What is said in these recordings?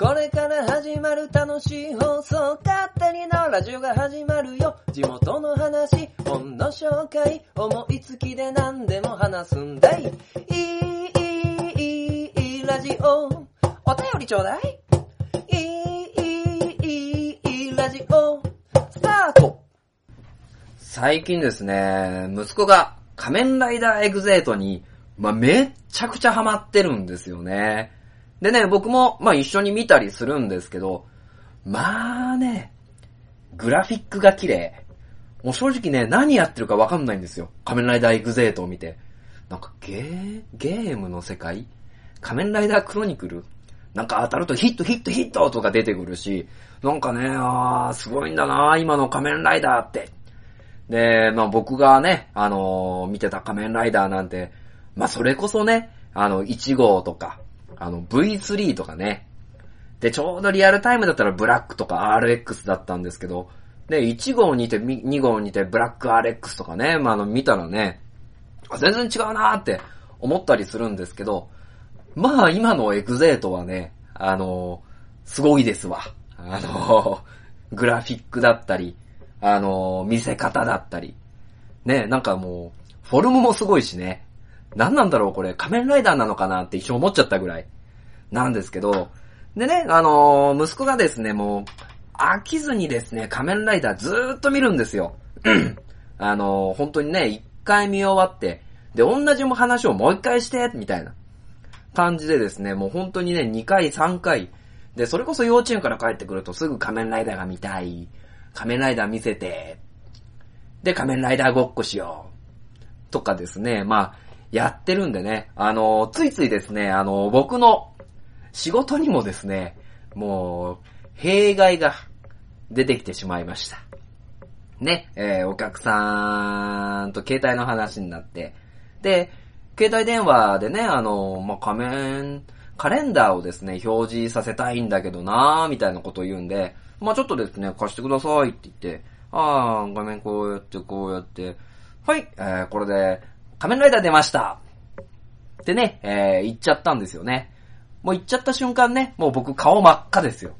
これから始まる楽しい放送、勝手にのラジオが始まるよ。地元の話、本の紹介、思いつきで何でも話すんだい。いい、いい、いい、ラジオ。お便りちょうだい。いい、いい、いい、ラジオ。スタート最近ですね、息子が仮面ライダーエグゼートに、まあ、めっちゃくちゃハマってるんですよね。でね、僕も、まあ一緒に見たりするんですけど、まあね、グラフィックが綺麗。もう正直ね、何やってるかわかんないんですよ。仮面ライダーエグゼートを見て。なんかゲー、ゲームの世界？仮面ライダークロニクル？なんか当たるとヒットヒットヒットとか出てくるし、なんかね、あー、すごいんだな今の仮面ライダーって。で、まあ僕がね、あのー、見てた仮面ライダーなんて、まあそれこそね、あの、1号とか、あの、V3 とかね。で、ちょうどリアルタイムだったらブラックとか RX だったんですけど、で、1号にて、2号にてブラック RX とかね、まあ、あの、見たらね、全然違うなーって思ったりするんですけど、まあ、今のエグゼートはね、あのすごいですわ。あの グラフィックだったり、あの見せ方だったり、ね、なんかもう、フォルムもすごいしね。何なんだろうこれ、仮面ライダーなのかなって一瞬思っちゃったぐらい。なんですけど、でね、あのー、息子がですね、もう、飽きずにですね、仮面ライダーずーっと見るんですよ。あのー、本当にね、一回見終わって、で、同じ話をもう一回して、みたいな感じでですね、もう本当にね、2回、3回、で、それこそ幼稚園から帰ってくるとすぐ仮面ライダーが見たい。仮面ライダー見せて。で、仮面ライダーごっこしよう。とかですね、まあ、やってるんでね、あの、ついついですね、あの、僕の仕事にもですね、もう、弊害が出てきてしまいました。ね、えー、お客さんと携帯の話になって、で、携帯電話でね、あの、まあ、仮面、カレンダーをですね、表示させたいんだけどなーみたいなことを言うんで、まあ、ちょっとですね、貸してくださいって言って、あー、画面こうやってこうやって、はい、えー、これで、仮面ライダー出ましたってね、えー、言っちゃったんですよね。もう言っちゃった瞬間ね、もう僕顔真っ赤ですよ。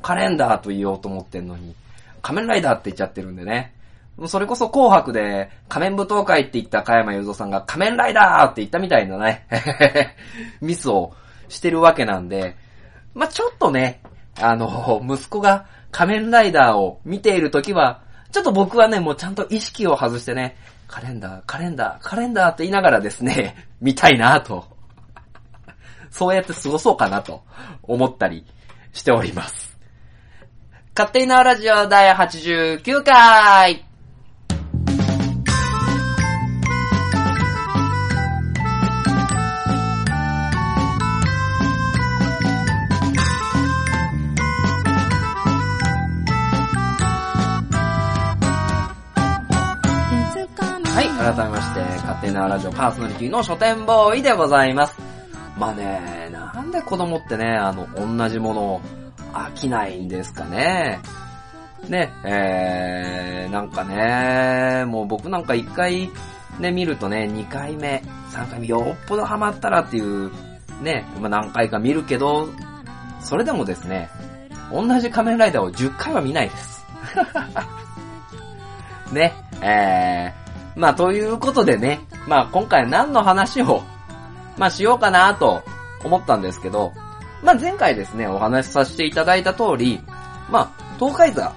カレンダーと言おうと思ってんのに、仮面ライダーって言っちゃってるんでね。それこそ紅白で仮面舞踏会って言った加山雄三さんが仮面ライダーって言ったみたいなね、ミスをしてるわけなんで、まあ、ちょっとね、あの、息子が仮面ライダーを見ているときは、ちょっと僕はね、もうちゃんと意識を外してね、カレンダー、カレンダー、カレンダーって言いながらですね、見たいなと。そうやって過ごそうかなと思ったりしております。勝手になラジオ第89回改めまして、勝手なラジオパーソナリティの書店ボーイでございます。まあね、なんで子供ってね、あの、同じものを飽きないんですかね。ね、えー、なんかね、もう僕なんか一回ね、見るとね、二回目、三回目、よっぽどハマったらっていう、ね、まあ、何回か見るけど、それでもですね、同じ仮面ライダーを10回は見ないです。ね、えー、まあ、ということでね、まあ、今回何の話を、まあ、しようかなと思ったんですけど、まあ、前回ですね、お話しさせていただいた通り、まあ、東海座、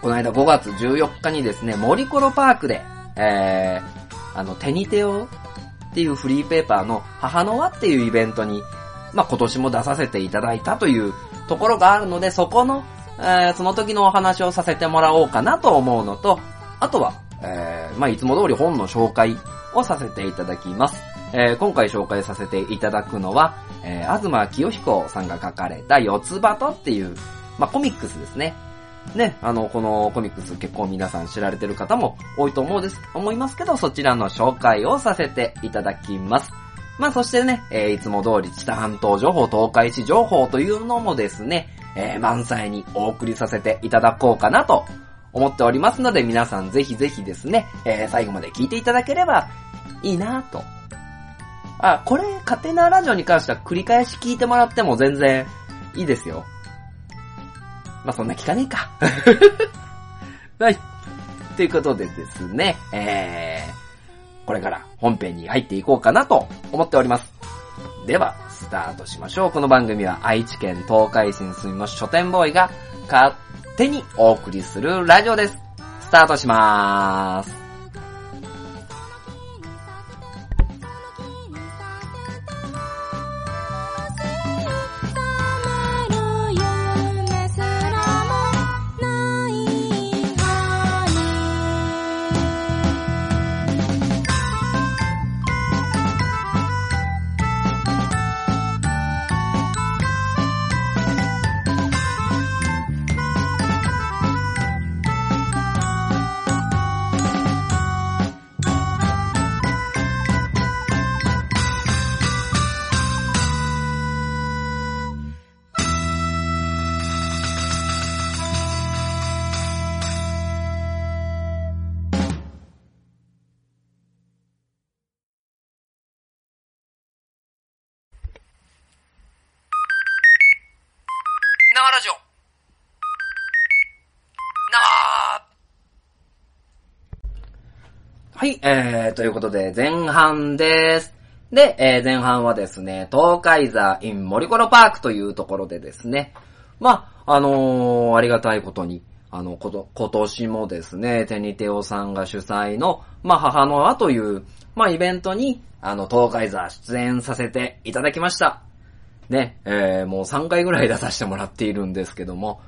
この間5月14日にですね、森コロパークで、えー、あの、手に手をっていうフリーペーパーの母の輪っていうイベントに、まあ、今年も出させていただいたというところがあるので、そこの、えー、その時のお話をさせてもらおうかなと思うのと、あとは、えー、まあ、いつも通り本の紹介をさせていただきます。えー、今回紹介させていただくのは、えー、東清彦さんが書かれた四つ葉とっていう、まあ、コミックスですね。ね、あの、このコミックス結構皆さん知られてる方も多いと思うです、思いますけど、そちらの紹介をさせていただきます。まあ、そしてね、えー、いつも通り北半島情報、東海市情報というのもですね、えー、満載にお送りさせていただこうかなと思っておりますので、皆さんぜひぜひですね、えー、最後まで聞いていただければいいなと。あ、これ、勝手なラジオに関しては繰り返し聞いてもらっても全然いいですよ。まあ、そんな聞かねえか。はい。ということでですね、えー、これから本編に入っていこうかなと思っております。では、スタートしましょう。この番組は愛知県東海市に住みます書店ボーイが勝手にお送りするラジオです。スタートしまーす。はい、えー、ということで、前半です。で、えー、前半はですね、東海座 in 森コロパークというところでですね、まあ、あのー、ありがたいことに、あの、こと、今年もですね、テニテオさんが主催の、まあ、母の輪という、まあ、イベントに、あの、東海座出演させていただきました。ね、えー、もう3回ぐらい出させてもらっているんですけども、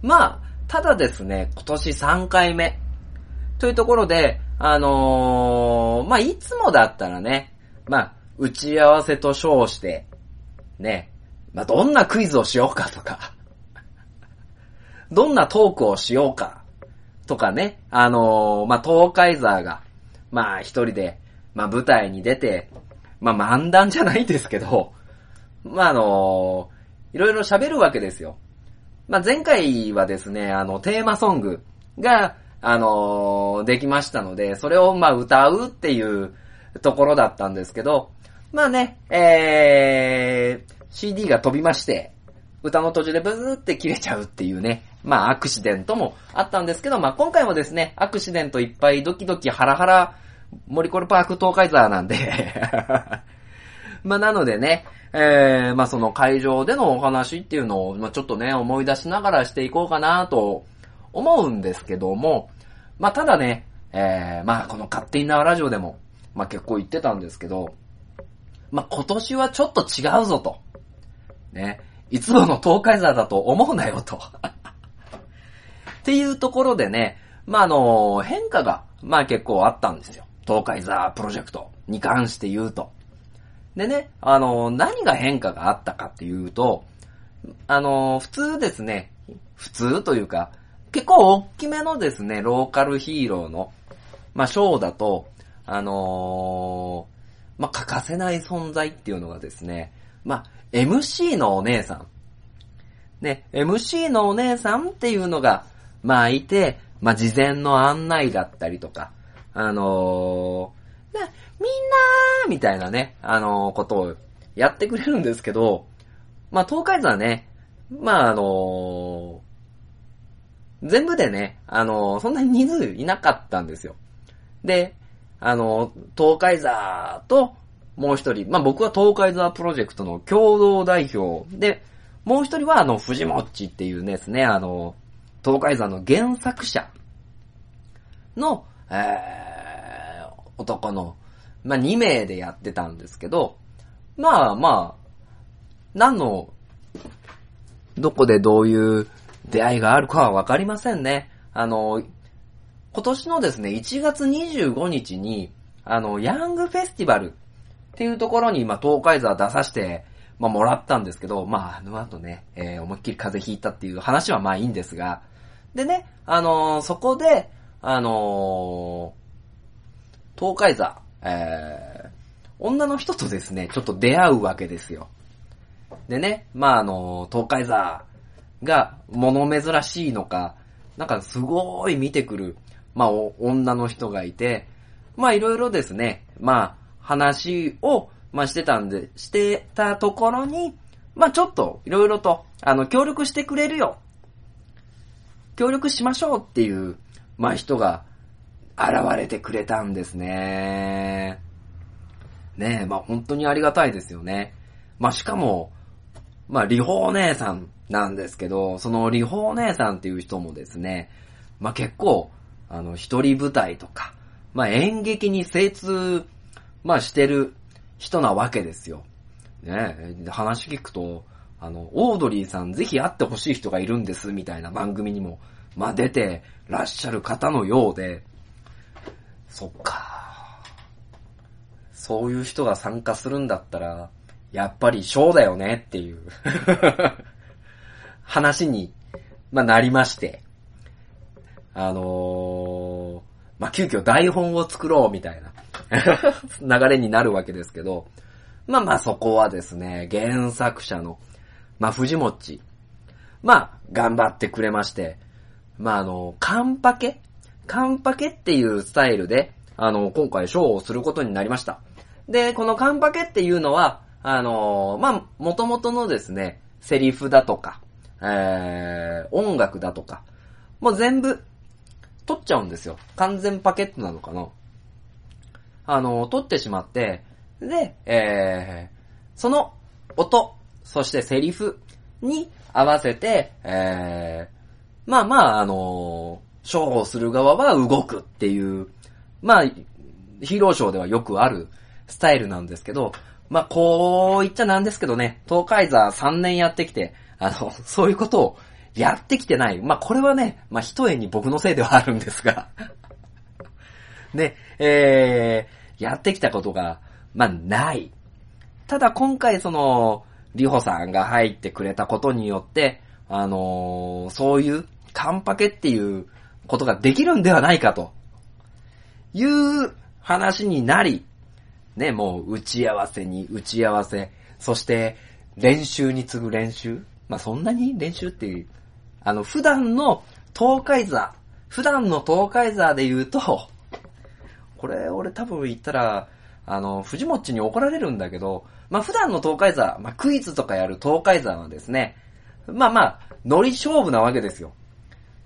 まあ、ただですね、今年3回目、というところで、あのー、まあ、いつもだったらね、まあ、打ち合わせと称して、ね、まあ、どんなクイズをしようかとか、どんなトークをしようか、とかね、あのー、まあ、東海ザーが、まあ、一人で、まあ、舞台に出て、まあ、漫談じゃないですけど、まあ、あのいろいろ喋るわけですよ。まあ、前回はですね、あの、テーマソングが、あのできましたので、それを、まあ歌うっていうところだったんですけど、まあね、えー、CD が飛びまして、歌の途中でブーって切れちゃうっていうね、まあアクシデントもあったんですけど、まあ今回もですね、アクシデントいっぱいドキドキハラハラ、森コルパーク東海ザーなんで まあなのでね、えー、まあその会場でのお話っていうのを、まあちょっとね、思い出しながらしていこうかなと思うんですけども、まあただね、えー、まあこの勝手に縄ラジオでも、まあ結構言ってたんですけど、まあ今年はちょっと違うぞと。ね。いつもの東海座だと思うなよと。っていうところでね、まああの、変化が、まあ結構あったんですよ。東海座プロジェクトに関して言うと。でね、あの、何が変化があったかっていうと、あの、普通ですね、普通というか、結構大きめのですね、ローカルヒーローの、まあ、ショーだと、あのー、まあ、欠かせない存在っていうのがですね、まあ、MC のお姉さん。ね、MC のお姉さんっていうのが、まあ、いて、まあ、事前の案内だったりとか、あのー、ね、みんなーみたいなね、あのー、ことをやってくれるんですけど、まあ、東海座はね、まあ、あの、全部でね、あの、そんなに人数いなかったんですよ。で、あの東海座と、もう一人、まあ、僕は東海座プロジェクトの共同代表で、もう一人はあの、藤もっちっていうですね、あの、東海座の原作者の、えー、男の、まあ、2名でやってたんですけど、まあまあ、何の、どこでどういう出会いがあるかはわかりませんね。あの、今年のですね、1月25日に、あの、ヤングフェスティバルっていうところに、まあ、東海座出させて、まあ、もらったんですけど、まあ、あの後ね、えー、思いっきり風邪ひいたっていう話はまあいいんですが、でね、あのー、そこで、あのー、東海座、えー、女の人とですね、ちょっと出会うわけですよ。でね、まああの、東海座が物珍しいのか、なんかすごい見てくる、まあ女の人がいて、まあいろいろですね、まあ話を、まあしてたんで、してたところに、まあちょっと、いろいろと、あの、協力してくれるよ。協力しましょうっていう、まあ人が現れてくれたんですね。ねえ、まあ本当にありがたいですよね。まあしかも、まあ、リホお姉さんなんですけど、そのリホお姉さんっていう人もですね、まあ結構、あの、一人舞台とか、まあ演劇に精通、まあしてる人なわけですよ。ね話聞くと、あの、オードリーさんぜひ会ってほしい人がいるんです、みたいな番組にも、まあ出てらっしゃる方のようで、そっか。そういう人が参加するんだったら、やっぱりショーだよねっていう話に、まあ、なりまして、あのー、まあ、急遽台本を作ろうみたいな 流れになるわけですけど、まあまそこはですね、原作者の、まあ藤もっち、まあ頑張ってくれまして、まああの、カンパケ？カンパケっていうスタイルで、あの、今回ショーをすることになりました。で、このカンパケっていうのは、あのー、まあ、元々のですね、セリフだとか、えー、音楽だとか、もう全部、取っちゃうんですよ。完全パケットなのかな。あのー、取ってしまって、で、えー、その音、そしてセリフに合わせて、えー、まあまあ、あのー、ショーをする側は動くっていう、まあ、ヒーローショーではよくあるスタイルなんですけど、まあ、こう言っちゃなんですけどね、東海座3年やってきて、あの、そういうことをやってきてない。まあ、これはね、まあ、一重に僕のせいではあるんですが ね、えー、やってきたことが、まあ、ない。ただ今回その、リホさんが入ってくれたことによって、あのー、そういうカンパケっていうことができるんではないかと、いう話になり、ね、もう打ち合わせに打ち合わせ、そして練習に次ぐ練習まあ、そんなに練習っていう、あの、普段の東海座、普段の東海座で言うと、これ俺多分言ったら、あの、藤もっちに怒られるんだけど、まあ、普段の東海座、まあ、クイズとかやる東海座はですね、まあまあ、ノリ勝負なわけですよ。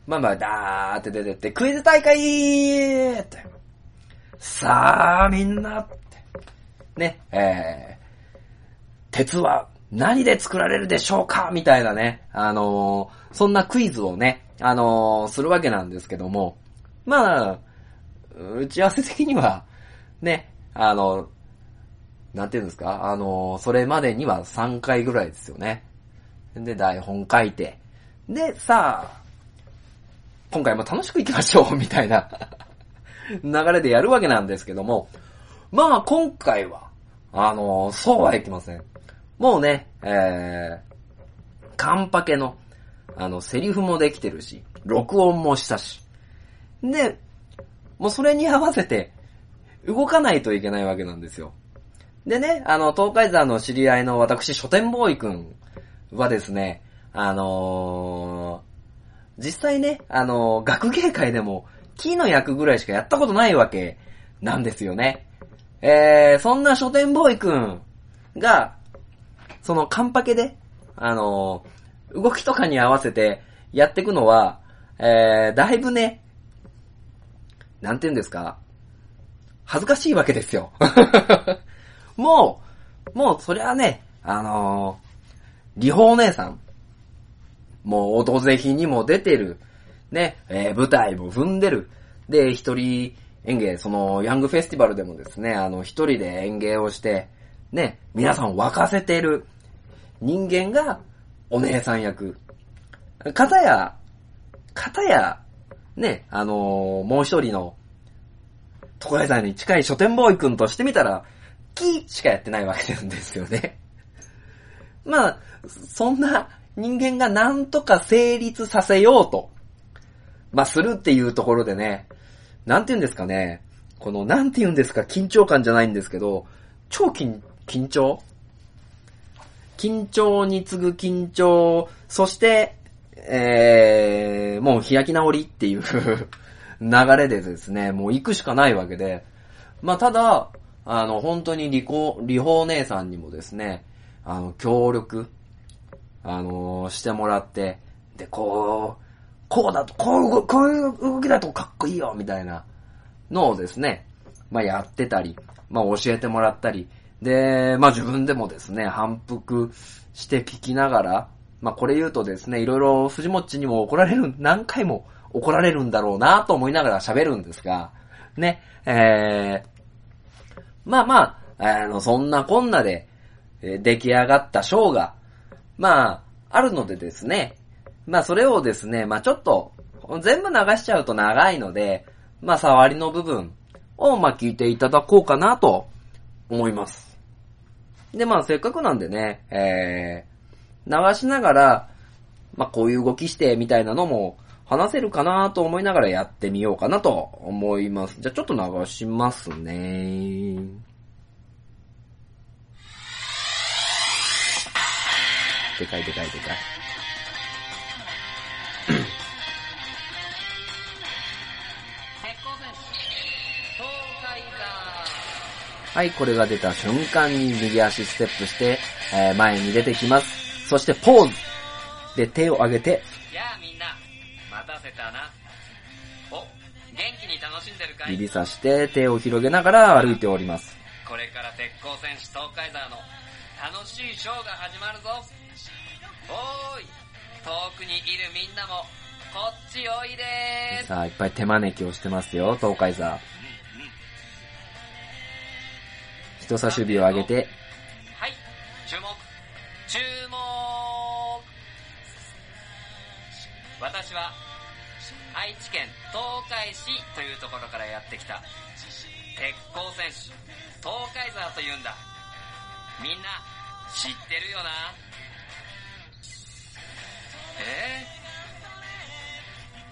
まあまあ、ダーって出てって、クイズ大会って。さあ、みんな、ね、えー、鉄は何で作られるでしょうか？みたいなね、あのー、そんなクイズをね、あのー、するわけなんですけども、まあ、打ち合わせ的には、ね、あの、なんていうんですか、あの、それまでには3回ぐらいですよね。で、台本書いて、で、さあ、今回も楽しく行きましょう、みたいな。流れでやるわけなんですけども、まあ今回は、あの、そうはいきません。もうね、えー、カンパケの、あの、セリフもできてるし、録音もしたし。で、もうそれに合わせて、動かないといけないわけなんですよ。でね、あの、東海山の知り合いの私、書店ボーイくんはですね、あのー、実際ね、あのー、学芸会でも、木の役ぐらいしかやったことないわけなんですよね。えー、そんな書店ボーイくんが、そのカンパケで、あのー、動きとかに合わせてやっていくのは、えー、だいぶね、なんて言うんですか、恥ずかしいわけですよ。もう、もうそりゃね、あのー、リホお姉さん、もう、音ぜひにも出てる、ね、えー、舞台も踏んでる。で、一人演芸、その、ヤングフェスティバルでもですね、あの、一人で演芸をして、ね、皆さんを沸かせてる人間がお姉さん役。かたや、かたや、ね、あのー、もう一人の、床屋さんに近い書店ボーイ君としてみたら、キしかやってないわけなんですよね。まあ、そんな人間がなんとか成立させようと、まあ、するっていうところでね、なんて言うんですかね、この、なんて言うんですか、緊張感じゃないんですけど、超緊、緊張緊張に次ぐ緊張、そして、えー、もう開き直りっていう 流れでですね、もう行くしかないわけで、まあ、ただ、あの、本当にリコ、リホ姉さんにもですね、あの、協力あのーしてもらって、で、こう、こうだと、こうこういう動きだとかっこいいよみたいなのをですね、まあやってたり、まあ教えてもらったり、で、まあ自分でもですね、反復して聞きながら、まあこれ言うとですね、いろいろ藤もっちにも怒られる、何回も怒られるんだろうなと思いながら喋るんですが、ね、えー、まあまあ、あの、そんなこんなで、え出来上がったショーが、まあ、あるのでですね、まあそれをですね、まあちょっと、全部流しちゃうと長いので、まあ触りの部分を、まあ聞いていただこうかなと思います。で、まあせっかくなんでね、えー、流しながら、まあこういう動きしてみたいなのも話せるかなと思いながらやってみようかなと思います。じゃちょっと流しますね。でかいでかいでかい。はい、これが出た瞬間に右足ステップして、えー前に出てきます。そしてポーズで手を上げて、やあみんな、待たせたな。お、元気に楽しんでるかい？指さして手を広げながら歩いております。これから鉄鋼戦士東海沢の楽しいショーが始まるぞ。おーい、遠くにいるみんなも、こっちおいでーさあ、いっぱい手招きをしてますよ、東海座。人差し指を上げて、はい、注目、注目。私は、愛知県東海市というところからやってきた、鉄鋼戦士、東海沢というんだ。みんな、知ってるよな。え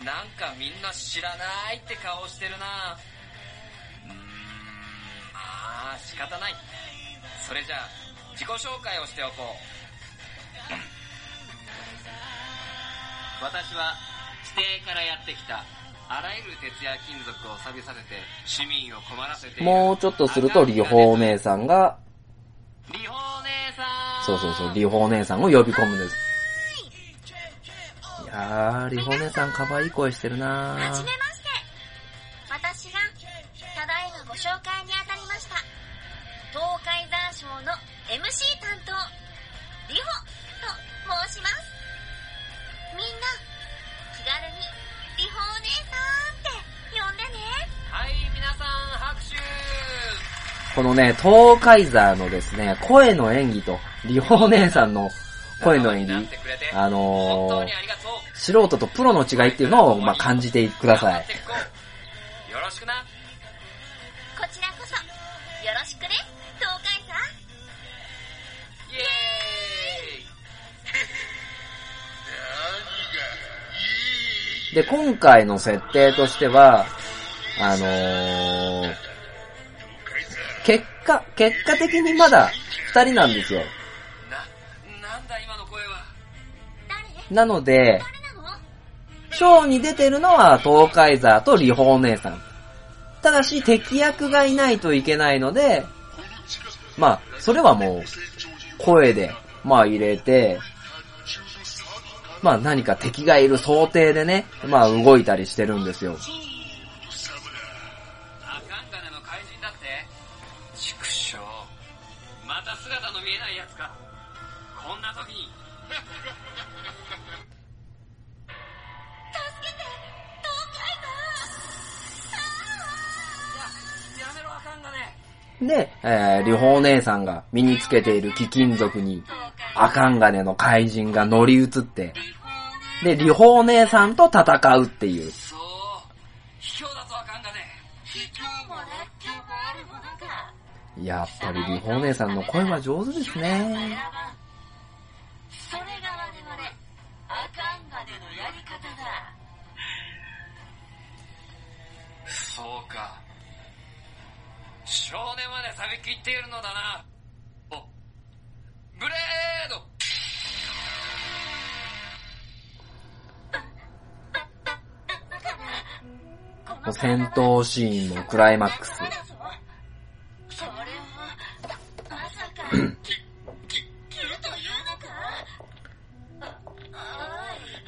ー、なんかみんな知らないって顔してるな。方ない。それじゃあ、自己紹介をしておこう。私は、地底からやってきた、あらゆる鉄や金属を錆びさせて、市民を困らせている。もうちょっとすると、リホー姉さんが、リホー姉さんそうそうそう、リホー姉さんを呼び込むんです。いやー、リホー姉さん可愛い声してるなはじめま MC 担当、リホと申します。みんな、気軽に、リホお姉さんって呼んでね。はい、皆さん、拍手このね、東海座のですね、声の演技と、リホー姉さんの声の演技なって、くれてあ本のー当に、ありがとう。素人とプロの違いっていうのを、まあ、感じてくださいよろしくな。で、今回の設定としては、あのー、結果、結果的にまだ二人なんですよ。な、なんだ今の声は。誰なの？で、ショーに出てるのは東海座とリホー姉さん。ただし敵役がいないといけないので、まあ、それはもう、声で、まあ入れて、まあ何か敵がいる想定でね、まあ動いたりしてるんですよ。また姿の見えない奴か。こんな時に。助けて東海や、やめろアカンガネ。で、えー、リホー姉さんが身につけている貴金属に、アカンガネの怪人が乗り移って、で、リホー姉さんと戦うっていう。そう。卑怯だぞアカンガネ。今日もらっきょうがあるものか。やっぱりリホー姉さんの声は上手ですね。それが我々、アカンガネのやり方だ。そうか。少年まで錆びきっているのだな。お、ブレード戦闘シーンもクライマックス。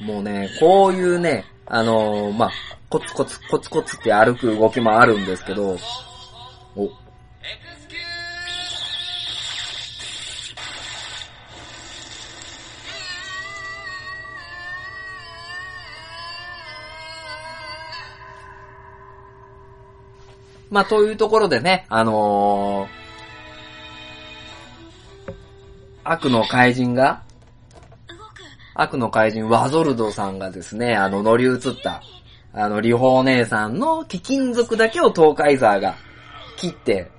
もうね、こういうね、あのーまあ、コツコツコツコツって歩く動きもあるんですけど、お、まあ、というところでね、あのー悪の怪人が。悪の怪人ワゾルドさんがですね、あの乗り移った、あの、リホー姉さんの貴金属だけを東海ザーが切って、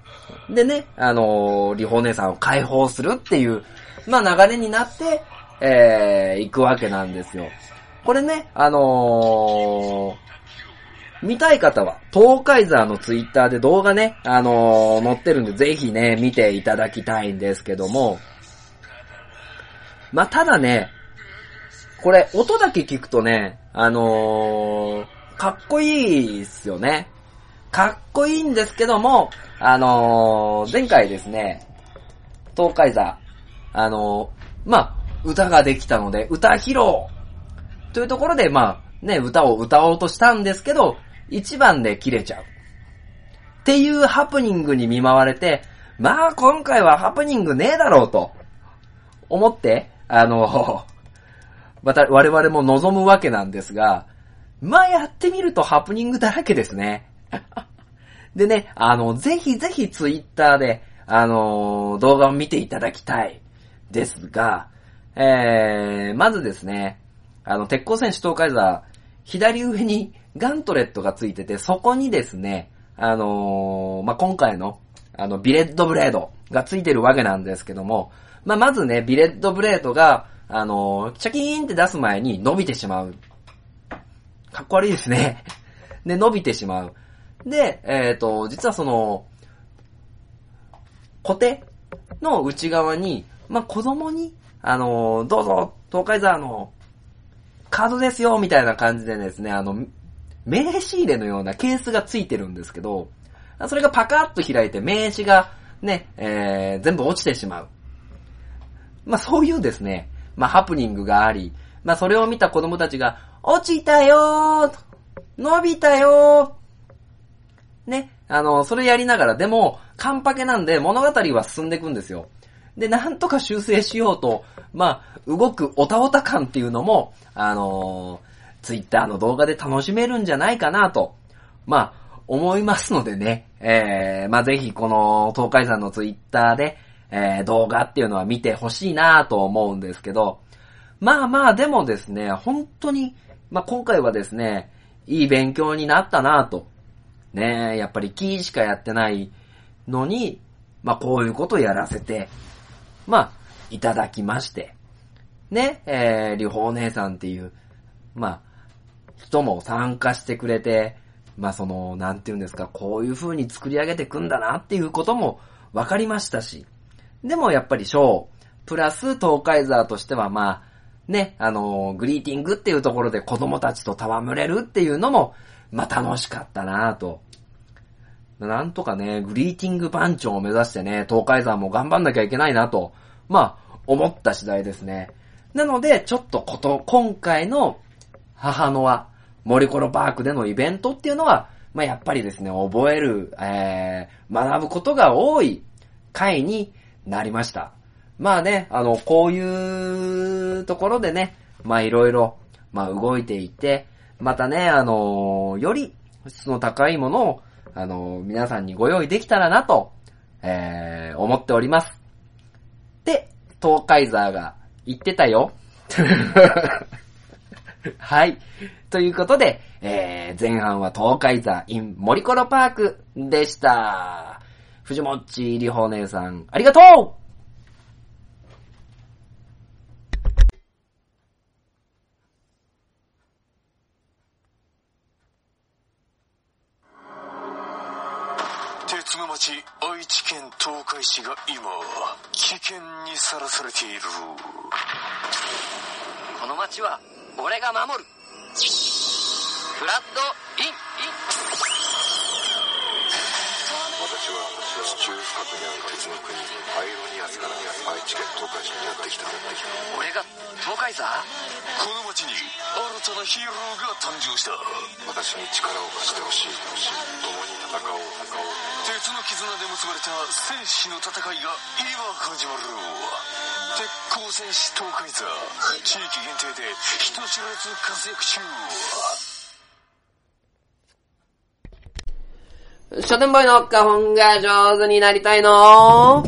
でね、あのーリホー姉さんを解放するっていう、まあ流れになって、えー、行くわけなんですよ。これね、あのー見たい方は、東海ザーのツイッターで動画ね、あのー載ってるんで、ぜひね、見ていただきたいんですけども、まあ、ただね、これ、音だけ聞くとね、あのーかっこいいっすよね。かっこいいんですけども、あのー前回ですね、東海座、あのーまあ、歌ができたので、歌披露というところで、まあ、ね、歌を歌おうとしたんですけど、一番で切れちゃう。っていうハプニングに見舞われて、まあ、今回はハプニングねえだろうと、思って、あの、また我々も望むわけなんですが、まあやってみるとハプニングだらけですね。でね、あの、ぜひぜひツイッターで、あの、動画を見ていただきたいですが、えー、まずですね、あの、鉄鋼戦士東海座、左上にガントレットがついてて、そこにですね、あのまあ、今回の、あの、ビレッドブレードがついてるわけなんですけども、まあ、まずね、ビレッドブレードが、あのー、チャキーンって出す前に伸びてしまう。かっこ悪いですね。で、伸びてしまう。で、えっ、と、実はその、固定の内側に、まあ、子供に、あのー、どうぞ、東海沢のカードですよ、みたいな感じでですね、あの、名刺入れのようなケースがついてるんですけど、それがパカッと開いて名刺がね、えー、全部落ちてしまう。まあそういうですね、まあハプニングがあり、まあそれを見た子供たちが、落ちたよー伸びたよーね、あの、それやりながら、でも、カンパケなんで物語は進んでいくんですよ。で、なんとか修正しようと、まあ、動くオタオタ感っていうのも、あのー、ツイッターの動画で楽しめるんじゃないかなと、まあ、思いますのでね、えー、まあぜひこの東海山のツイッターで、えー、動画っていうのは見てほしいなと思うんですけど、まあまあでもですね、本当に、まあ今回はですね、いい勉強になったなと。ねやっぱりキーしかやってないのに、まあこういうことやらせて、まあ、いただきまして。ね、えー、りほう姉さんっていう、まあ、人も参加してくれて、まあその、なんて言うんですか、こういう風に作り上げていくんだなっていうことも分かりましたし。でもやっぱりショー、プラス東海ザーとしてはまあ、ね、あのーグリーティングっていうところで子供たちと戯れるっていうのも、まあ楽しかったなぁと。なんとかね、グリーティング番長を目指してね、東海山も頑張んなきゃいけないなと、まあ、思った次第ですね。なので、ちょっとこと、今回の母の輪、森コロパークでのイベントっていうのは、まあやっぱりですね、覚える、えー、学ぶことが多い回になりました。まあね、あの、こういうところでね、まあいろいろ、まあ動いていて、またね、あのより質の高いものを、あの皆さんにご用意できたらなと、えー、思っております。で、東海ザーが言ってたよ。はい。ということで、えー、前半は東海座 in 森コロパークでした。藤もっちりほ姉さん、ありがとう！鉄の町愛知県東海市が今危険にさらされている。この街は俺が守るフラッドインイン私は地中深くにある鉄の国パイロニアスから愛知県東海市にやってきた俺が東海座この町に新たなヒーローが誕生した私に力を貸してほしい共に戦おう戦おう鉄の絆で結ばれた戦士の戦いが今始まる鉄鋼戦士東海座地域限定で人知れず活躍中。書店ボーイの花本が上手になりたいの？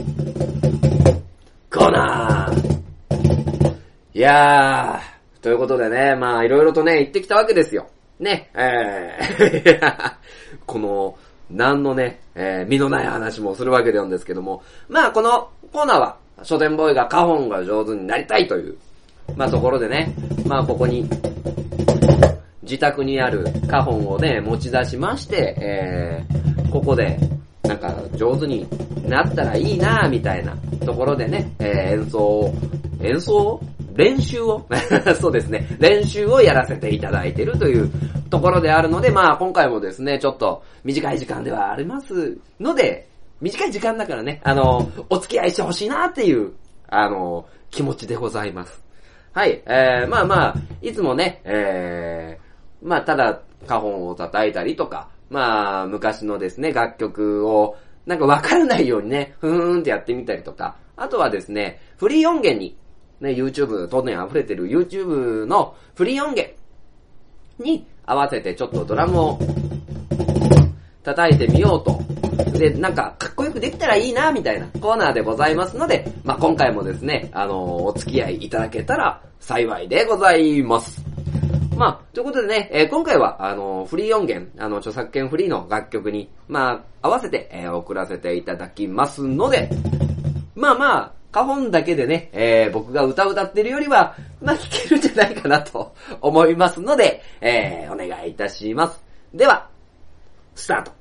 コーナー。いやー、ということでね、まあいろいろとね、言ってきたわけですよ。ね、えー、この、何のね、えー、身のない話もするわけなんですけども、まあこのコーナーは、書店ボーイが花本が上手になりたいという、まあところでね、まあここに、自宅にある花本をね、持ち出しまして、えー、ここで、なんか上手になったらいいなみたいなところでね、えー演奏を、演奏練習を？そうですね、練習をやらせていただいてるというところであるので、まあ今回もですね、ちょっと短い時間ではありますので、短い時間だからね、あの、お付き合いしてほしいなっていう、あの、気持ちでございます。はい、えー、まあまあ、いつもね、えー、まあただ、花本を叩いたりとか、まあ、昔のですね、楽曲を、なんかわからないようにね、ふーんってやってみたりとか、あとはですね、フリー音源に、ね、YouTube、当然溢れてる YouTube のフリー音源に合わせてちょっとドラムを叩いてみようと。で、なんか、かっこよくできたらいいな、みたいなコーナーでございますので、まあ、今回もですね、あのお付き合いいただけたら幸いでございます。まあ、ということでね、えー今回は、あのフリー音源、あの、著作権フリーの楽曲に、まあ、合わせて、え送らせていただきますので、まあまあ、花本だけでね、えー僕が歌歌ってるよりは、まあ、弾けるんじゃないかなと思いますので、えーお願いいたします。では、スタート。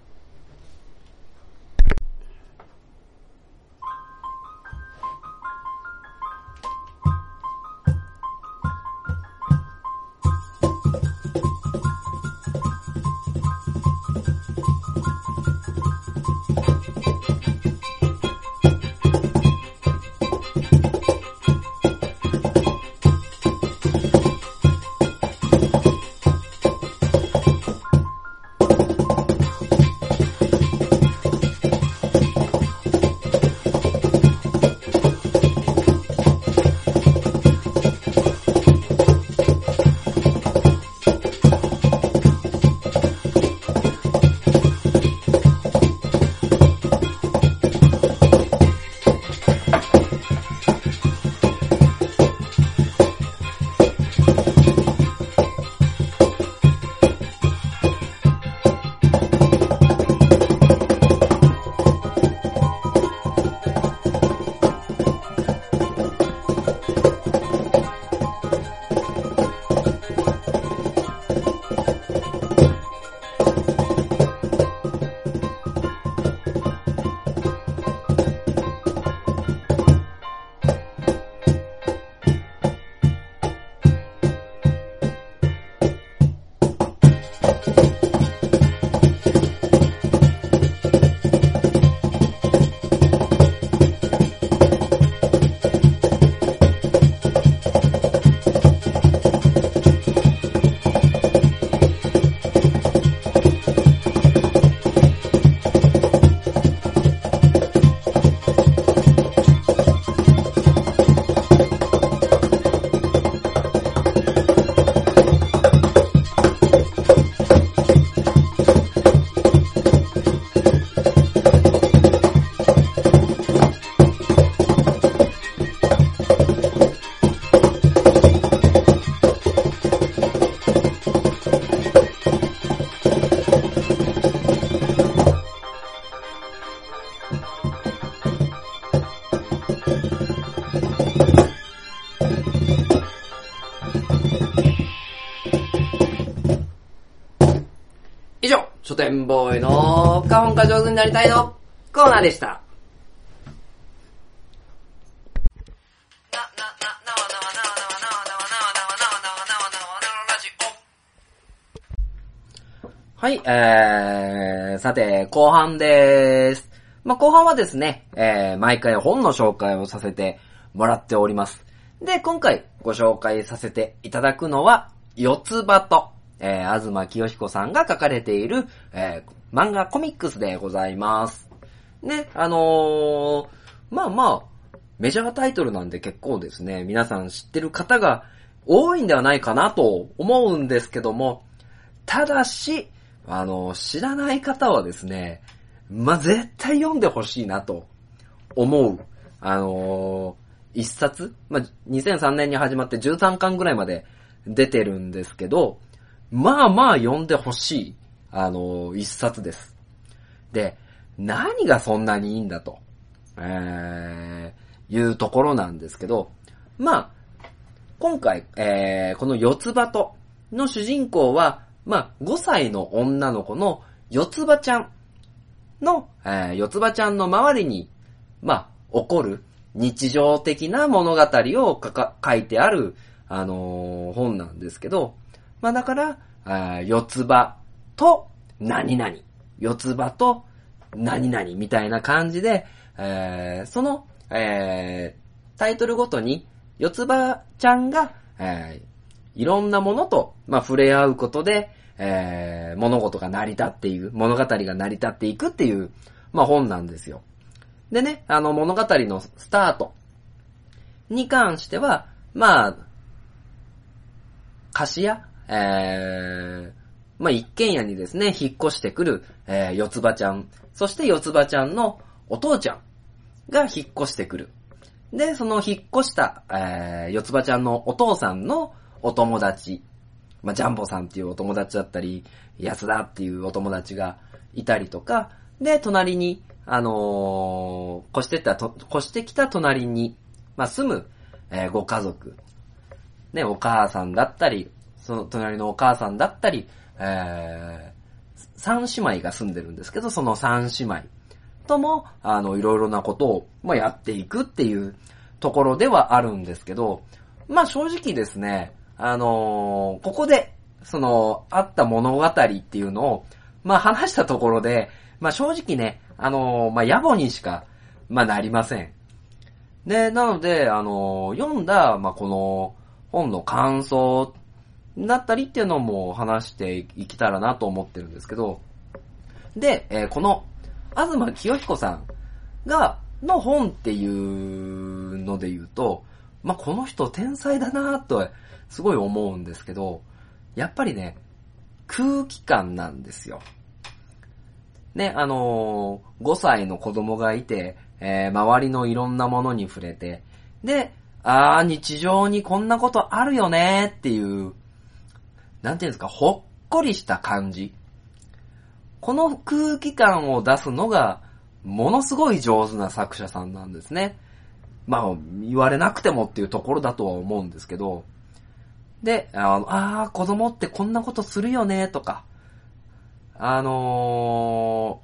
になりたいのコーナーでした。はい、えー、さて、後半でーす。まあ、後半はですね、えー、毎回本の紹介をさせてもらっております。で、今回ご紹介させていただくのは、四つ葉と、えー、東清彦さんが書かれている、えー、漫画コミックスでございます。ね、あのー、まあまあ、メジャータイトルなんで結構ですね、皆さん知ってる方が多いんではないかなと思うんですけども、ただし、あの、知らない方はですね、まあ、絶対読んでほしいなと思う。あのー一冊まあ、2003年に始まって13巻ぐらいまで出てるんですけど、まあまあ読んでほしい、あの一冊です。で、何がそんなにいいんだと、えー、いうところなんですけど、まあ、今回、えー、この四つ葉との主人公は、まあ、5歳の女の子の四つ葉ちゃんの、えー、四つ葉ちゃんの周りに、まあ、起こる日常的な物語をかか書いてある、あのー本なんですけど、まあだから、あ四つ葉と何々、四つ葉と何々みたいな感じで、えーその、えータイトルごとに、四つ葉ちゃんが、えーいろんなものと、まあ、触れ合うことで、えー物事が成り立っていく、物語が成り立っていくっていう、まあ、本なんですよ。でね、あの物語のスタートに関しては、まあ、貸し屋えー、まあ、一軒家にですね、引っ越してくる、えー、四つ葉ちゃん、そして四つ葉ちゃんのお父ちゃんが引っ越してくる。で、その引っ越した、えー、四つ葉ちゃんのお父さんのお友達、まあ、ジャンボさんっていうお友達だったり、安田っていうお友達がいたりとか、で、隣に、あのー越してった、越してきた隣に、まあ、住む、えーご家族、ね、お母さんだったり、その隣のお母さんだったり、えー、三姉妹が住んでるんですけど、その三姉妹とも、あの、いろいろなことを、まあ、やっていくっていうところではあるんですけど、まあ、正直ですね、あのーここで、その、あった物語っていうのを、まあ、話したところで、まあ、正直ね、あのーまあ、野暮にしか、まあ、なりません。で、なので、あのー読んだ、まあ、この本の感想だったりっていうのも話していけたらなと思ってるんですけど、で、えーこの、東清彦さんが、の本っていうので言うと、まあ、この人天才だなと、すごい思うんですけど、やっぱりね、空気感なんですよ。ね、あのー5歳の子供がいて、えー周りのいろんなものに触れて、で、あー、日常にこんなことあるよねっていう、なんていうんですか、ほっこりした感じ。この空気感を出すのが、ものすごい上手な作者さんなんですね。まあ、言われなくてもっていうところだとは思うんですけど、で、あの、あー、子供ってこんなことするよね、とか、あの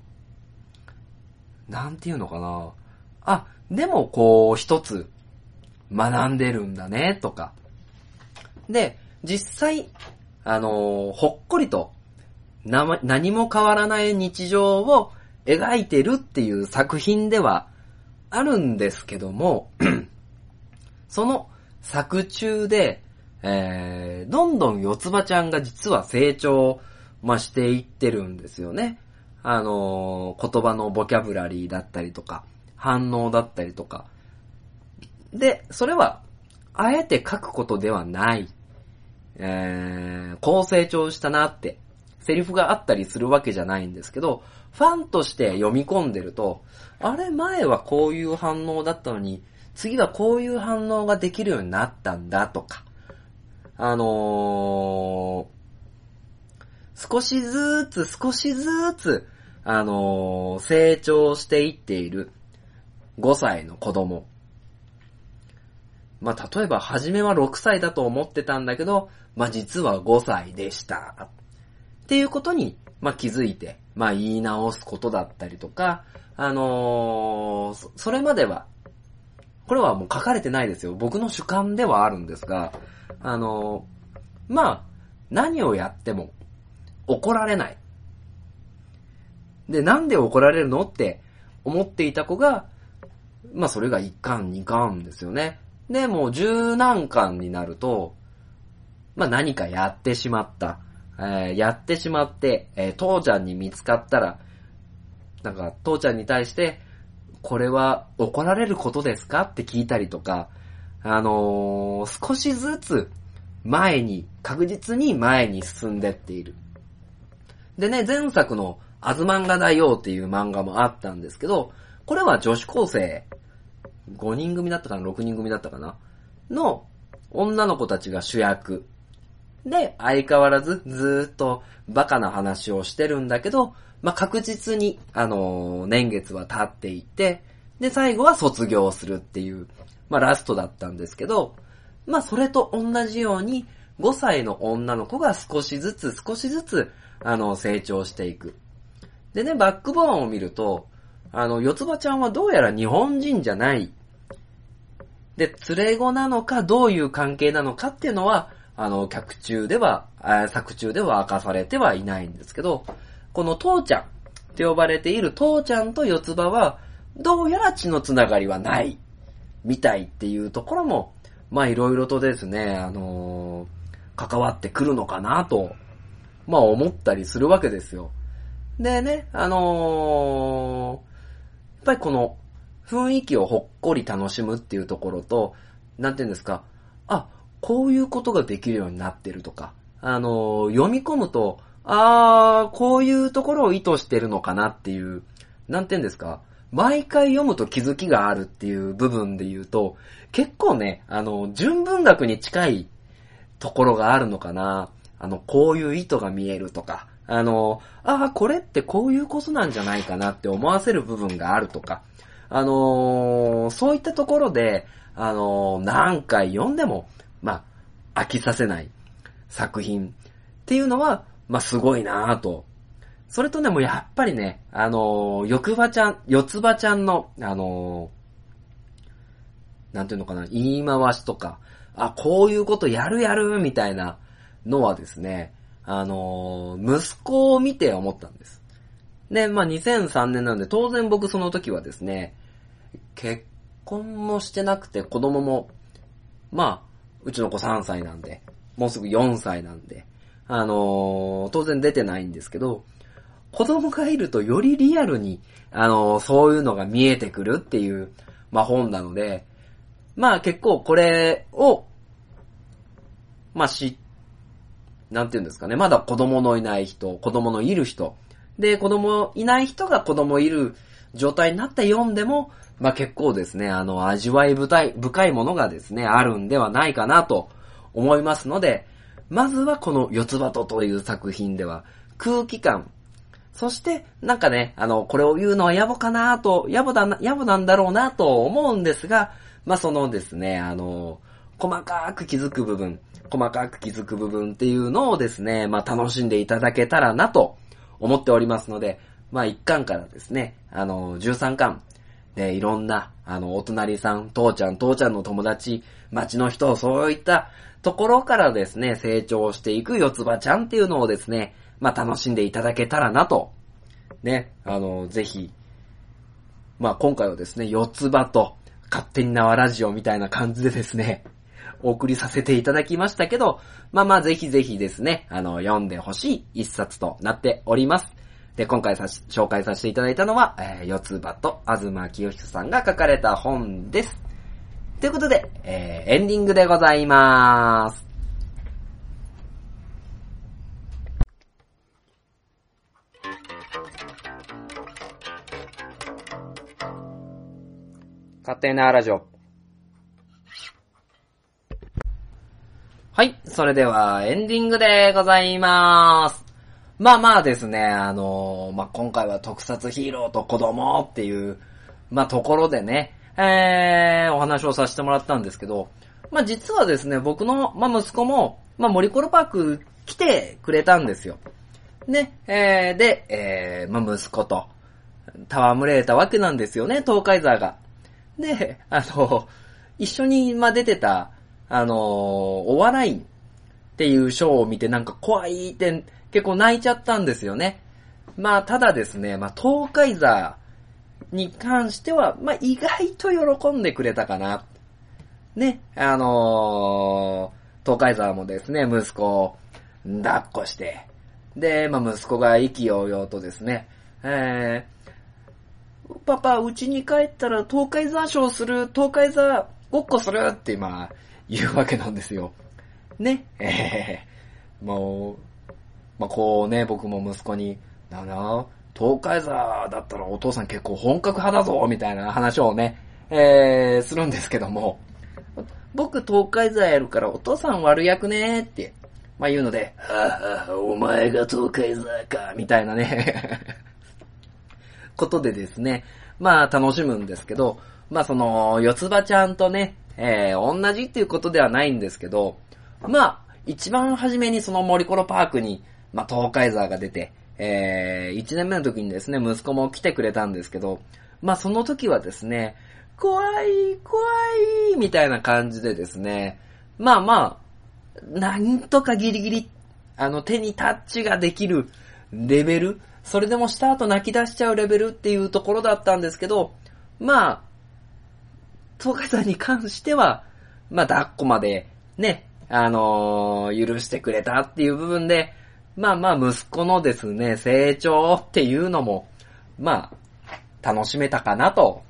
ー、なんていうのかな。あ、でもこう、一つ、学んでるんだね、とか。で、実際、あのーほっこりと、な、何も変わらない日常を描いてるっていう作品ではあるんですけども、その作中で、えー、どんどん四つ葉ちゃんが実は成長、まあ、していってるんですよね。あのー言葉のボキャブラリーだったりとか、反応だったりとか。で、それは、あえて書くことではない。えー、こう成長したなって、セリフがあったりするわけじゃないんですけど、ファンとして読み込んでると、あれ前はこういう反応だったのに、次はこういう反応ができるようになったんだとか、あのー、少しずつ少しずつ、あのー成長していっている5歳の子供。まあ、例えば、初めは6歳だと思ってたんだけど、まあ、実は5歳でした。っていうことに、まあ、気づいて、まあ、言い直すことだったりとか、あのーそれまでは、これはもう書かれてないですよ。僕の主観ではあるんですが、あのーまあ、何をやっても怒られない。で、なんで怒られるのって思っていた子が、まあそれが1巻、2巻ですよね。で、もう十何巻になると、まあ何かやってしまった。えーやってしまって、えー父ちゃんに見つかったら、なんか父ちゃんに対して、これは怒られることですか？って聞いたりとか、あのー少しずつ前に、確実に前に進んでっている。でね、前作のアズマンガ大王っていう漫画もあったんですけど、これは女子高生、5人組だったかな ?6 人組だったかな？の女の子たちが主役。で、相変わらずずっとバカな話をしてるんだけど、まあ、確実に、あのー年月は経っていって、で、最後は卒業するっていう、まあ、ラストだったんですけど、まあ、それと同じように、5歳の女の子が少しずつ少しずつ、あの、成長していく。でね、バックボーンを見ると、あの、四つ葉ちゃんはどうやら日本人じゃない。で、連れ子なのか、どういう関係なのかっていうのは、あの、客中では、作中では明かされてはいないんですけど、この父ちゃんって呼ばれている父ちゃんと四つ葉は、どうやら血のつながりはない、みたいっていうところも、まあいろいろとですね、あのー関わってくるのかなと、まあ思ったりするわけですよ。でね、あのーやっぱりこの雰囲気をほっこり楽しむっていうところと、なんていうんですか、あ、こういうことができるようになってるとか、あの読み込むと、あー、こういうところを意図してるのかなっていう、なんていうんですか、毎回読むと気づきがあるっていう部分で言うと、結構ね、あの、純文学に近いところがあるのかな。あの、こういう意図が見えるとか、あの、ああ、これってこういうことなんじゃないかなって思わせる部分があるとか、あのそういったところで、あの何回読んでも、まあ、飽きさせない作品っていうのは、まあ、すごいなぁと。それとね、もうやっぱりね、あのー、欲葉ちゃん、四つ葉ちゃんの、あのーなんていうのかな、言い回しとか、あ、こういうことやるやる、みたいなのはですね、あのー息子を見て思ったんです。で、まあ、2003年なんで、当然僕その時はですね、結婚もしてなくて子供も、まあ、うちの子3歳なんで、もうすぐ4歳なんで、あのー当然出てないんですけど、子供がいるとよりリアルに、あのーそういうのが見えてくるっていう、ま本なので、まあ結構これを、まあし、なんていうんですかね、まだ子供のいない人、子供のいる人、で、子供いない人が子供いる状態になって読んでも、まあ結構ですね、あの、味わい深い、深いものがですね、あるんではないかなと思いますので、まずはこの四つ葉とという作品では、空気感、そして、なんかね、あの、これを言うのは野暮かなと、野暮だな、野暮なんだろうなと思うんですが、まあ、そのですね、あの、細かく気づく部分、細かく気づく部分っていうのをですね、まあ、楽しんでいただけたらなと思っておりますので、まあ、1巻からですね、あの、13巻、で、いろんな、あの、お隣さん、父ちゃん、父ちゃんの友達、町の人、そういったところからですね、成長していく四つ葉ちゃんっていうのをですね、まあ、楽しんでいただけたらなと、ね、あの、ぜひ、まあ、今回はですね、四つ葉と、勝手に縄ラジオみたいな感じでですね、お送りさせていただきましたけど、まあまあぜひぜひですね、あの、読んでほしい一冊となっております。で、今回さし紹介させていただいたのは、えー、四つ葉と東清彦さんが書かれた本です。ということで、えー、エンディングでございまーす。勝手なラジオ。はい。それでは、エンディングでございまーす。まあまあですね、あのまあ今回は特撮ヒーローと子供っていう、まあところでね、えー、お話をさせてもらったんですけど、まあ実はですね、僕の、まあ息子も、まあ森コロパーク来てくれたんですよ。ね、えー、で、えー、まあ息子と、戯れたわけなんですよね、東海座が。で、あの、一緒に、ま、出てた、あのお笑いっていうショーを見てなんか怖いって結構泣いちゃったんですよね。まあ、ただですね、まあ、東海座に関しては、まあ、意外と喜んでくれたかな。ね、あのー、東海沢もですね、息子を抱っこして、で、まあ、息子が意気揚々とですね、えー、パパ、うちに帰ったら東海沢ショーする、東海沢ごっこするって今、言うわけなんですよ。ね、えー、もう、まあ、こうね、僕も息子に、なな、東海沢だったらお父さん結構本格派だぞ、みたいな話をね、えー、するんですけども、僕東海沢やるからお父さん悪役ねって、まあ、言うので、はぁはぁお前が東海沢か、みたいなね、ことでですね、まあ楽しむんですけど、まあその、四つ葉ちゃんとね、えー、同じっていうことではないんですけど、まあ、一番初めにその森コロパークに、まあ東海沢が出て、えー、1年目の時にですね、息子も来てくれたんですけど、まあその時はですね、怖い、怖い、みたいな感じでですね、まあまあ、なんとかギリギリ、あの手にタッチができるレベル、それでもした後泣き出しちゃうレベルっていうところだったんですけど、まあ、東海さんに関しては、まあ抱っこまでね、あのー許してくれたっていう部分で、まあまあ息子のですね、成長っていうのも、まあ、楽しめたかなと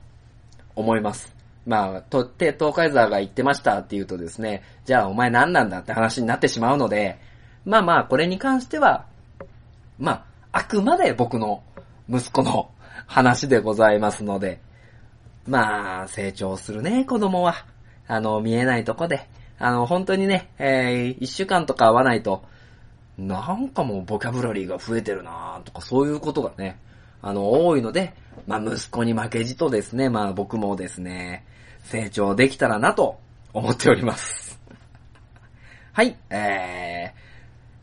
思います。まあ、とって、東海沢が言ってましたって言うとですね、じゃあお前何なんだって話になってしまうので、まあまあ、これに関しては、まあ、あくまで僕の息子の話でございますので、まあ、成長するね、子供は。あの、見えないとこで。あの、本当にね、えー、一週間とか会わないと、なんかもうボキャブラリーが増えてるなとかそういうことがね、あの、多いので、まあ、息子に負けじとですね、まあ、僕もですね、成長できたらなと思っております。はい、え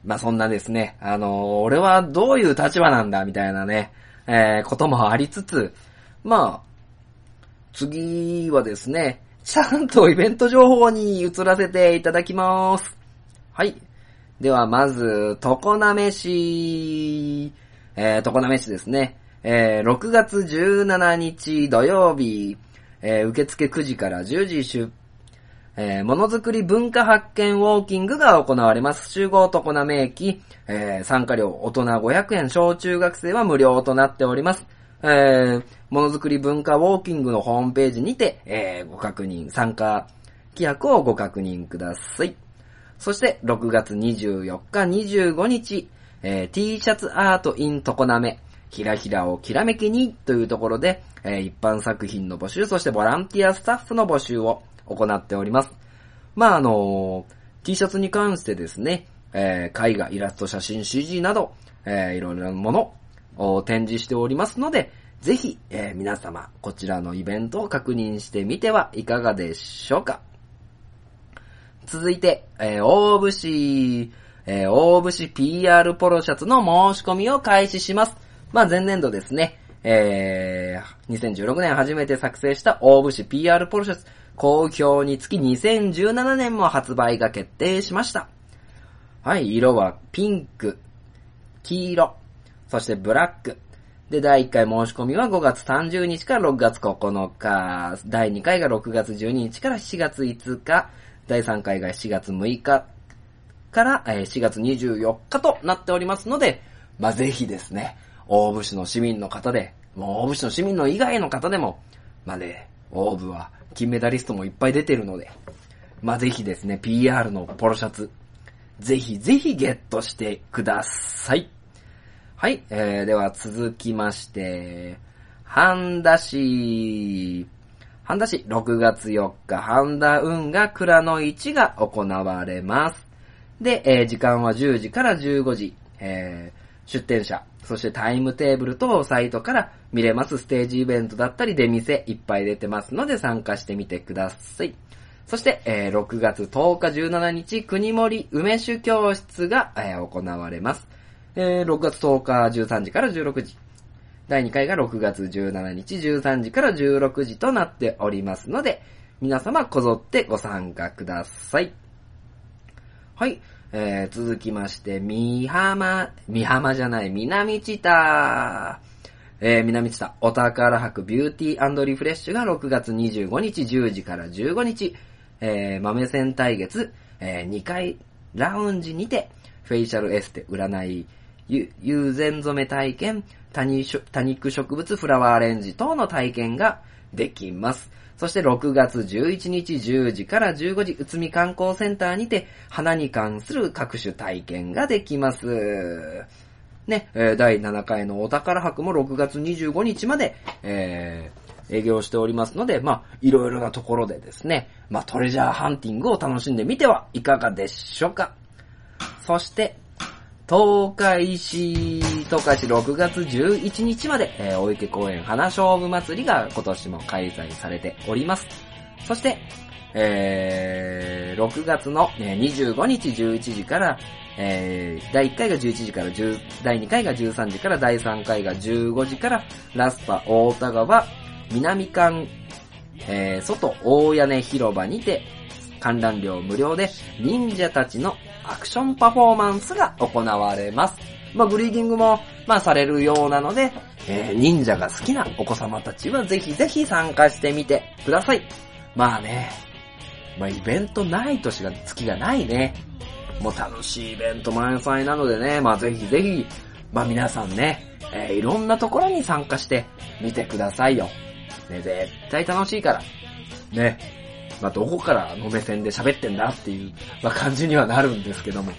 ー、まあ、そんなですね、あの、俺はどういう立場なんだ、みたいなね、えー、こともありつつ、まあ、次はですね、ちゃんとイベント情報に移らせていただきます。はい。では、まず、常滑市、えー、常滑市ですね。えー、6月17日土曜日、えー、受付9時から10時出、えー、ものづくり文化発見ウォーキングが行われます。集合常滑駅、えー、参加料大人500円、小中学生は無料となっております。えー、ものづくり文化ウォーキングのホームページにて、えー、ご確認、参加規約をご確認ください。そして、6月24日、25日、えー T シャツアート in 常滑、ひらひらをきらめきにというところで、えー一般作品の募集、そしてボランティアスタッフの募集を行っております。まあ、あのー T シャツに関してですね、えー絵画、イラスト、写真、CG など、えーいろいろなものを展示しておりますので、ぜひ、えー皆様、こちらのイベントを確認してみてはいかがでしょうか。続いて、えー、大節、えー、大節 PR ポロシャツの申し込みを開始します。まあ、前年度ですね、えー、2016年初めて作成した大節 PR ポロシャツ、好評につき2017年も発売が決定しました。はい、色はピンク、黄色、そしてブラック。で、第1回申し込みは5月30日から6月9日、第2回が6月12日から7月5日、第3回が7月6日からえ4月24日となっておりますので、まあ、ぜひですね、大府市の市民の方で、もう大府市の市民の以外の方でも、まあね、大府は金メダリストもいっぱい出てるので、まあ、ぜひですね、PR のポロシャツ、ぜひぜひゲットしてください。はい、えー、では続きまして、半田市、半田市6月4日、半田運河蔵の市が行われます。で、えー時間は10時から15時、えー出店者、そしてタイムテーブルとサイトから見れますステージイベントだったり出店いっぱい出てますので参加してみてください。そして、えー6月10日17日、国盛梅酒教室が、えー行われます。えー6月10日13時から16時。第2回が6月17日13時から16時となっておりますので、皆様こぞってご参加ください。はい。えー、続きまして、美浜、美浜じゃない、南知多。えー、南知多お宝博ビューティーリフレッシュが6月25日10時から15日、えー、豆線対月、えー、2階ラウンジにて、フェイシャルエステ占い、ゆ友禅染め体験、多肉植物フラワーアレンジ等の体験ができます。そして6月11日10時から15時、うつみ観光センターにて、花に関する各種体験ができます。ね、え、第7回のお宝博も6月25日まで、えー、営業しておりますので、まあ、いろいろなところでですね、まあ、トレジャーハンティングを楽しんでみてはいかがでしょうか。そして、東海市、東海市6月11日まで、えー、大池公園花勝負祭りが今年も開催されております。そして、えー、6月の、ね、25日11時から、えー、第1回が11時から10、第2回が13時から、第3回が15時から、ラスパ大田川、南館、えー、外大屋根広場にて、観覧料無料で、忍者たちのアクションパフォーマンスが行われます。まあ、グリーディングも、まあ、されるようなので、えー、忍者が好きなお子様たちはぜひぜひ参加してみてください。まあね、まあ、イベントない年が月がないね。もう楽しいイベント満載なのでね、まあぜひぜひ、まあ皆さんね、えー、いろんなところに参加してみてくださいよ。ね、絶対楽しいから。ね。まあ、どこからの目線で喋ってんだっていう、まあ、感じにはなるんですけども。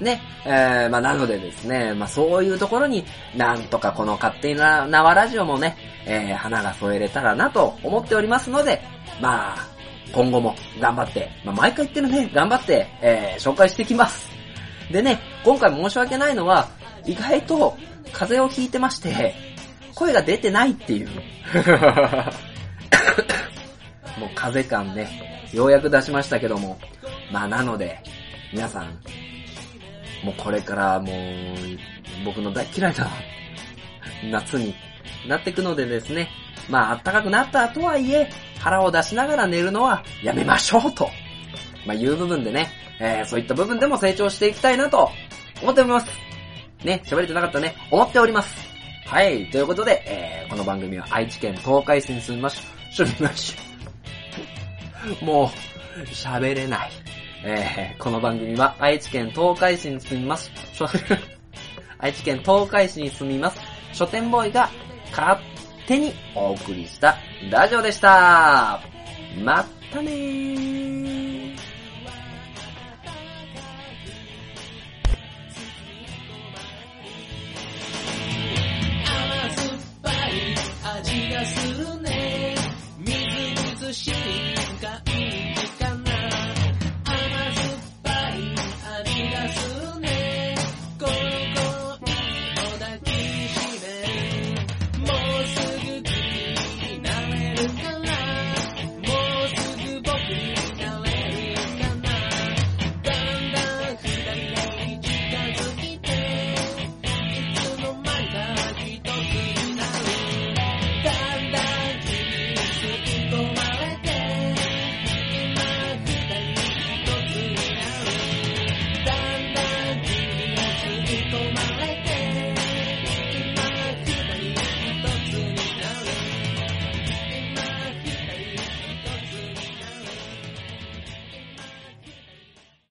ね、えー、まあ、なのでですね、まあ、そういうところになんとかこの勝手な縄ラジオもね、えー、花が添えれたらなと思っておりますので、まあ、今後も頑張って、まあ、毎回言ってるね、頑張って、えー、紹介していきます。でね、今回申し訳ないのは、意外と風邪をひいてまして、声が出てないっていう。もう風感ね、ようやく出しましたけども。まあなので、皆さん、もうこれからもう、僕の大嫌いな夏になっていくのでですね、まあ暖かくなったとはいえ、腹を出しながら寝るのはやめましょうと、まあいう部分でね、えー、そういった部分でも成長していきたいなと思っております。ね、喋れてなかったね、思っております。はい、ということで、えー、この番組は愛知県東海市に住みましょ、住みましょ。もう、喋れない。えー、この番組は愛知県東海市に住みます。愛知県東海市に住みます。書店ボーイが勝手にお送りしたラジオでした。まったねー。味がする心灵感应